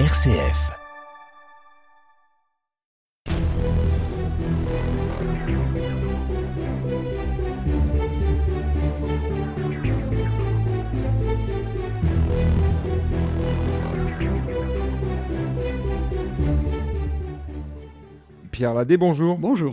RCF. Pierre Ladé, bonjour. Bonjour.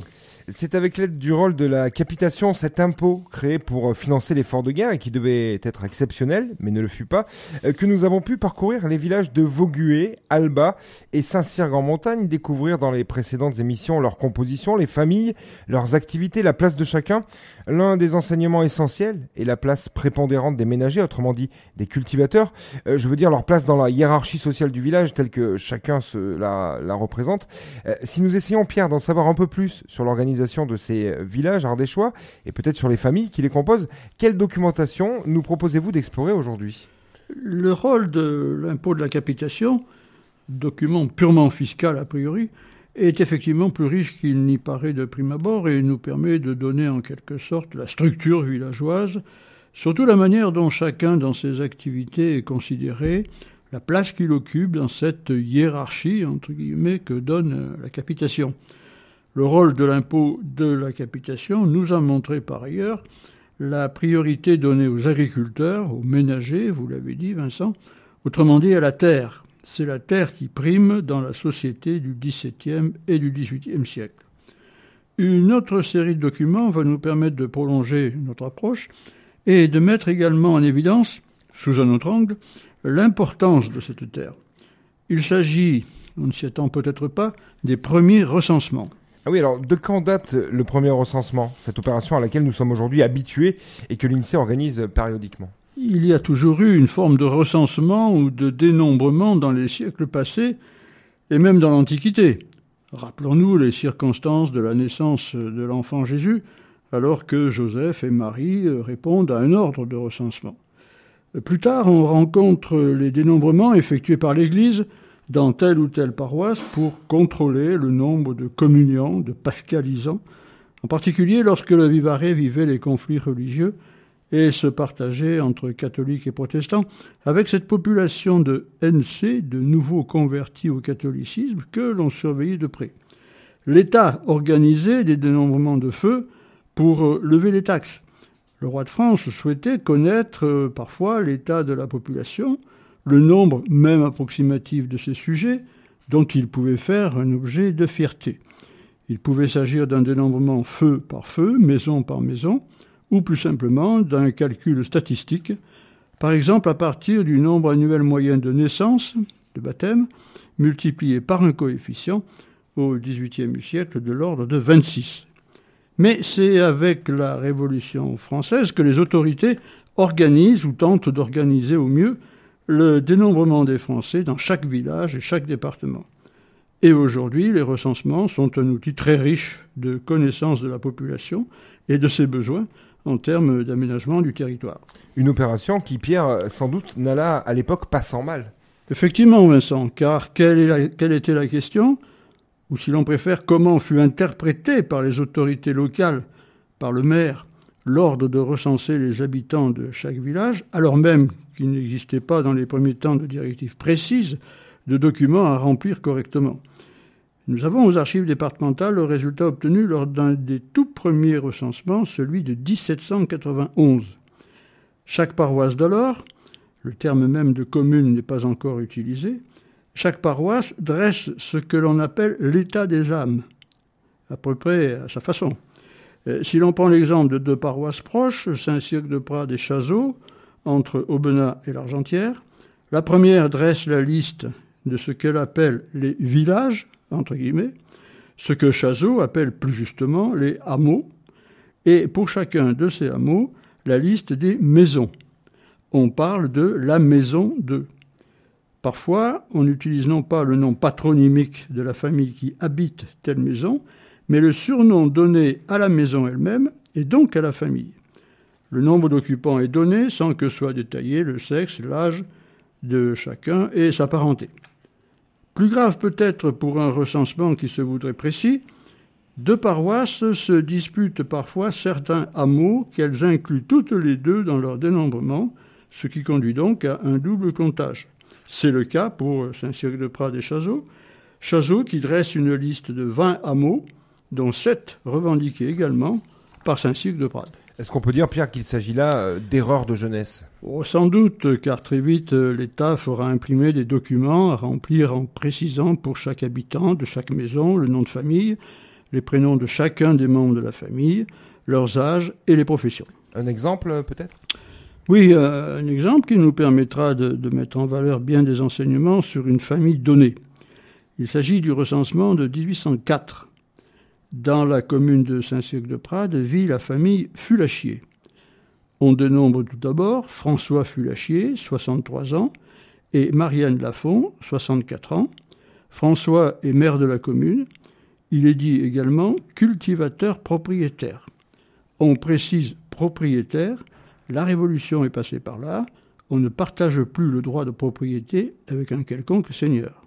C'est avec l'aide du rôle de la capitation, cet impôt créé pour financer l'effort de guerre et qui devait être exceptionnel, mais ne le fut pas, euh, que nous avons pu parcourir les villages de Vaugué, Alba et Saint-Cyr-en-Montagne, découvrir dans les précédentes émissions leur composition, les familles, leurs activités, la place de chacun. L'un des enseignements essentiels est la place prépondérante des ménagers, autrement dit des cultivateurs. Euh, je veux dire leur place dans la hiérarchie sociale du village telle que chacun la, représente. Euh, si nous essayons, Pierre, d'en savoir un peu plus sur l'organisation de ces villages ardéchois et peut-être sur les familles qui les composent. Quelle documentation nous proposez-vous d'explorer aujourd'hui? Le rôle de l'impôt de la capitation, document purement fiscal a priori, est effectivement plus riche qu'il n'y paraît de prime abord et nous permet de donner en quelque sorte la structure villageoise, surtout la manière dont chacun dans ses activités est considéré, la place qu'il occupe dans cette hiérarchie entre guillemets que donne la capitation. Le rôle de l'impôt de la capitation nous a montré par ailleurs la priorité donnée aux agriculteurs, aux ménagers, vous l'avez dit Vincent, autrement dit à la terre. C'est la terre qui prime dans la société du XVIIe et du XVIIIe siècle. Une autre série de documents va nous permettre de prolonger notre approche et de mettre également en évidence, sous un autre angle, l'importance de cette terre. Il s'agit, on ne s'y attend peut-être pas, des premiers recensements. Ah oui, alors de quand date le premier recensement, cette opération à laquelle nous sommes aujourd'hui habitués et que l'INSEE organise périodiquement? Il y a toujours eu une forme de recensement ou de dénombrement dans les siècles passés et même dans l'Antiquité. Rappelons-nous les circonstances de la naissance de l'enfant Jésus, alors que Joseph et Marie répondent à un ordre de recensement. Plus tard, on rencontre les dénombrements effectués par l'Église dans telle ou telle paroisse pour contrôler le nombre de communions, de pascalisants, en particulier lorsque le Vivarais vivait les conflits religieux et se partageait entre catholiques et protestants, avec cette population de NC, de nouveaux convertis au catholicisme, que l'on surveillait de près. L'État organisait des dénombrements de feu pour euh, lever les taxes. Le roi de France souhaitait connaître euh, parfois l'état de la population, le nombre même approximatif de ces sujets dont il pouvait faire un objet de fierté. Il pouvait s'agir d'un dénombrement feu par feu, maison par maison, ou plus simplement d'un calcul statistique, par exemple à partir du nombre annuel moyen de naissance, de baptême, multiplié par un coefficient au XVIIIe siècle de l'ordre de 26. Mais c'est avec la Révolution française que les autorités organisent ou tentent d'organiser au mieux le dénombrement des Français dans chaque village et chaque département. Et aujourd'hui, les recensements sont un outil très riche de connaissance de la population et de ses besoins en termes d'aménagement du territoire. Une opération qui, Pierre, sans doute n'alla à l'époque pas sans mal. Effectivement, Vincent, car quelle, quelle était la question? Ou si l'on préfère, comment fut interprété par les autorités locales, par le maire, l'ordre de recenser les habitants de chaque village, alors même qu'il n'existait pas dans les premiers temps de directives précises de documents à remplir correctement. Nous avons aux archives départementales le résultat obtenu lors d'un des tout premiers recensements, celui de 1791. Chaque paroisse d'alors, le terme même de commune n'est pas encore utilisé, chaque paroisse dresse ce que l'on appelle l'état des âmes, à peu près à sa façon. Euh, si l'on prend l'exemple de deux paroisses proches, Saint-Cirque-de-Prades et Chazot, entre Aubenas et l'Argentière, la première dresse la liste de ce qu'elle appelle les villages, entre guillemets, ce que Chazot appelle plus justement les hameaux, et pour chacun de ces hameaux, la liste des maisons. On parle de la maison de. Parfois, on n'utilise non pas le nom patronymique de la famille qui habite telle maison, mais le surnom donné à la maison elle-même et donc à la famille. Le nombre d'occupants est donné sans que soit détaillé le sexe, l'âge de chacun et sa parenté. Plus grave peut-être pour un recensement qui se voudrait précis, deux paroisses se disputent parfois certains hameaux qu'elles incluent toutes les deux dans leur dénombrement, ce qui conduit donc à un double comptage. C'est le cas pour Saint-Cirque-de-Prades et Chazot. Chazot qui dresse une liste de 20 hameaux, dont 7 revendiqués également par Saint-Cirque-de-Prades. Est-ce qu'on peut dire, Pierre, qu'il s'agit là euh, d'erreurs de jeunesse? Oh, Sans doute, car très vite, euh, l'État fera imprimer des documents à remplir en précisant pour chaque habitant de chaque maison le nom de famille, les prénoms de chacun des membres de la famille, leurs âges et les professions. Un exemple, euh, peut-être? Oui, un exemple qui nous permettra de, de mettre en valeur bien des enseignements sur une famille donnée. Il s'agit du recensement de 1804 dans la commune de Saint-Cirque-de-Prades vit la famille Fulachier. On dénombre tout d'abord François Fulachier, 63 ans, et Marianne Lafont, 64 ans. François est maire de la commune. Il est dit également cultivateur propriétaire. On précise propriétaire, la Révolution est passée par là, on ne partage plus le droit de propriété avec un quelconque seigneur.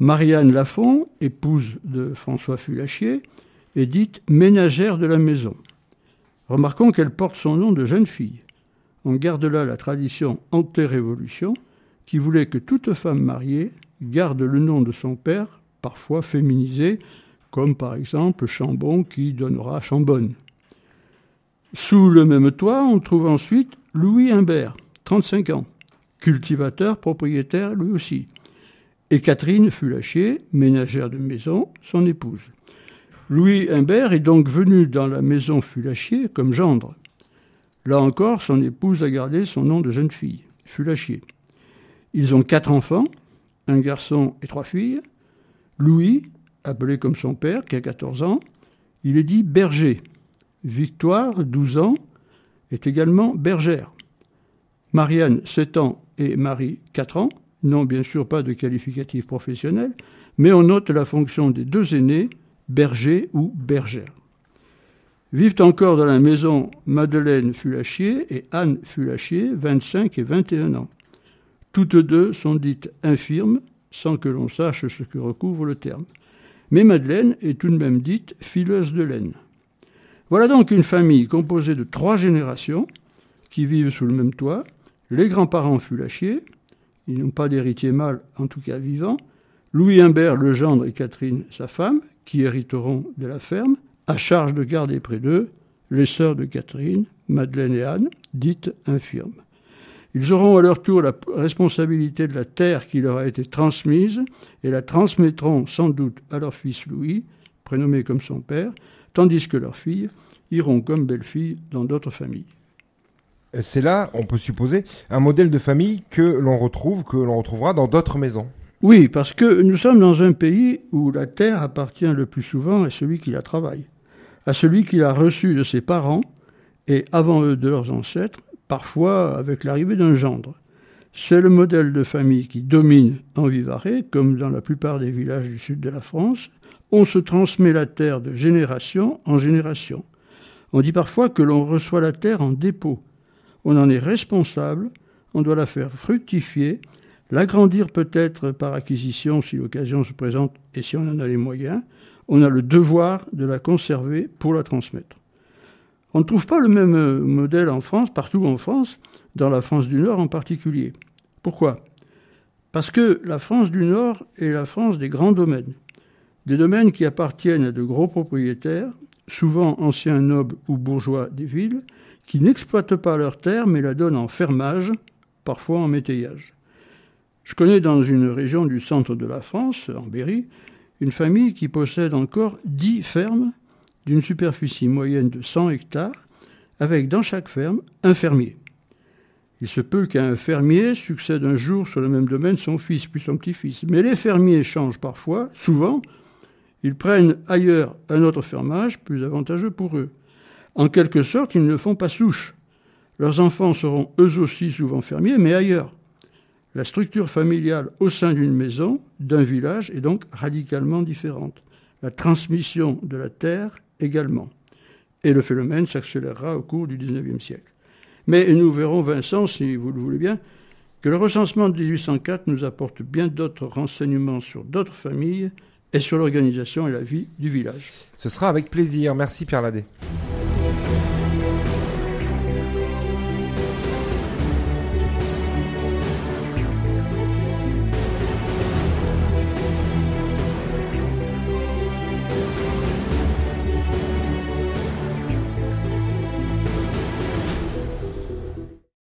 Marianne Lafont, épouse de François Fulachier, est dite ménagère de la maison. Remarquons qu'elle porte son nom de jeune fille. On garde là la tradition anté-révolution qui voulait que toute femme mariée garde le nom de son père, parfois féminisé, comme par exemple Chambon qui donnera Chambonne. Sous le même toit, on trouve ensuite Louis Imbert, 35 ans, cultivateur, propriétaire lui aussi et Catherine Fulachier, ménagère de maison, son épouse. Louis Imbert est donc venu dans la maison Fulachier comme gendre. Là encore, son épouse a gardé son nom de jeune fille, Fulachier. Ils ont quatre enfants, un garçon et trois filles. Louis, appelé comme son père, qui a 14 ans, il est dit berger. Victoire, 12 ans, est également bergère. Marianne, 7 ans, et Marie, 4 ans, non bien sûr pas de qualificatif professionnel, mais on note la fonction des deux aînés, berger ou bergère. Vivent encore dans la maison Madeleine Fulachier et Anne Fulachier, 25 et 21 ans. Toutes deux sont dites infirmes, sans que l'on sache ce que recouvre le terme. Mais Madeleine est tout de même dite fileuse de laine. Voilà donc une famille composée de trois générations qui vivent sous le même toit, les grands-parents Fulachier, ils n'ont pas d'héritier mâle, en tout cas vivant, Louis Imbert, le gendre, et Catherine, sa femme, qui hériteront de la ferme, à charge de garder près d'eux les sœurs de Catherine, Madeleine et Anne, dites infirmes. Ils auront à leur tour la responsabilité de la terre qui leur a été transmise et la transmettront sans doute à leur fils Louis, prénommé comme son père, tandis que leurs filles iront comme belles-filles dans d'autres familles c'est là, on peut supposer, un modèle de famille que l'on retrouve, que l'on retrouvera dans d'autres maisons. Oui, parce que nous sommes dans un pays où la terre appartient le plus souvent à celui qui la travaille, à celui qui l'a reçue de ses parents et avant eux de leurs ancêtres, parfois avec l'arrivée d'un gendre. C'est le modèle de famille qui domine en Vivarais, comme dans la plupart des villages du sud de la France. On se transmet la terre de génération en génération. On dit parfois que l'on reçoit la terre en dépôt, on en est responsable, on doit la faire fructifier, l'agrandir peut-être par acquisition si l'occasion se présente et si on en a les moyens, on a le devoir de la conserver pour la transmettre. On ne trouve pas le même euh, modèle en France, partout en France, dans la France du Nord en particulier. Pourquoi? Parce que la France du Nord est la France des grands domaines. Des domaines qui appartiennent à de gros propriétaires, souvent anciens nobles ou bourgeois des villes, qui n'exploitent pas leur terre mais la donnent en fermage, parfois en métayage. Je connais dans une région du centre de la France, en Berry, une famille qui possède encore dix fermes d'une superficie moyenne de 100 hectares, avec dans chaque ferme un fermier. Il se peut qu'à un fermier succède un jour sur le même domaine son fils puis son petit-fils. Mais les fermiers changent parfois, souvent, ils prennent ailleurs un autre fermage plus avantageux pour eux. En quelque sorte, ils ne font pas souche. Leurs enfants seront eux aussi souvent fermiers, mais ailleurs. La structure familiale au sein d'une maison, d'un village, est donc radicalement différente. La transmission de la terre également. Et le phénomène s'accélérera au cours du XIXe siècle. Mais nous verrons, Vincent, si vous le voulez bien, que le recensement de 1804 nous apporte bien d'autres renseignements sur d'autres familles et sur l'organisation et la vie du village. Ce sera avec plaisir. Merci Pierre Ladet.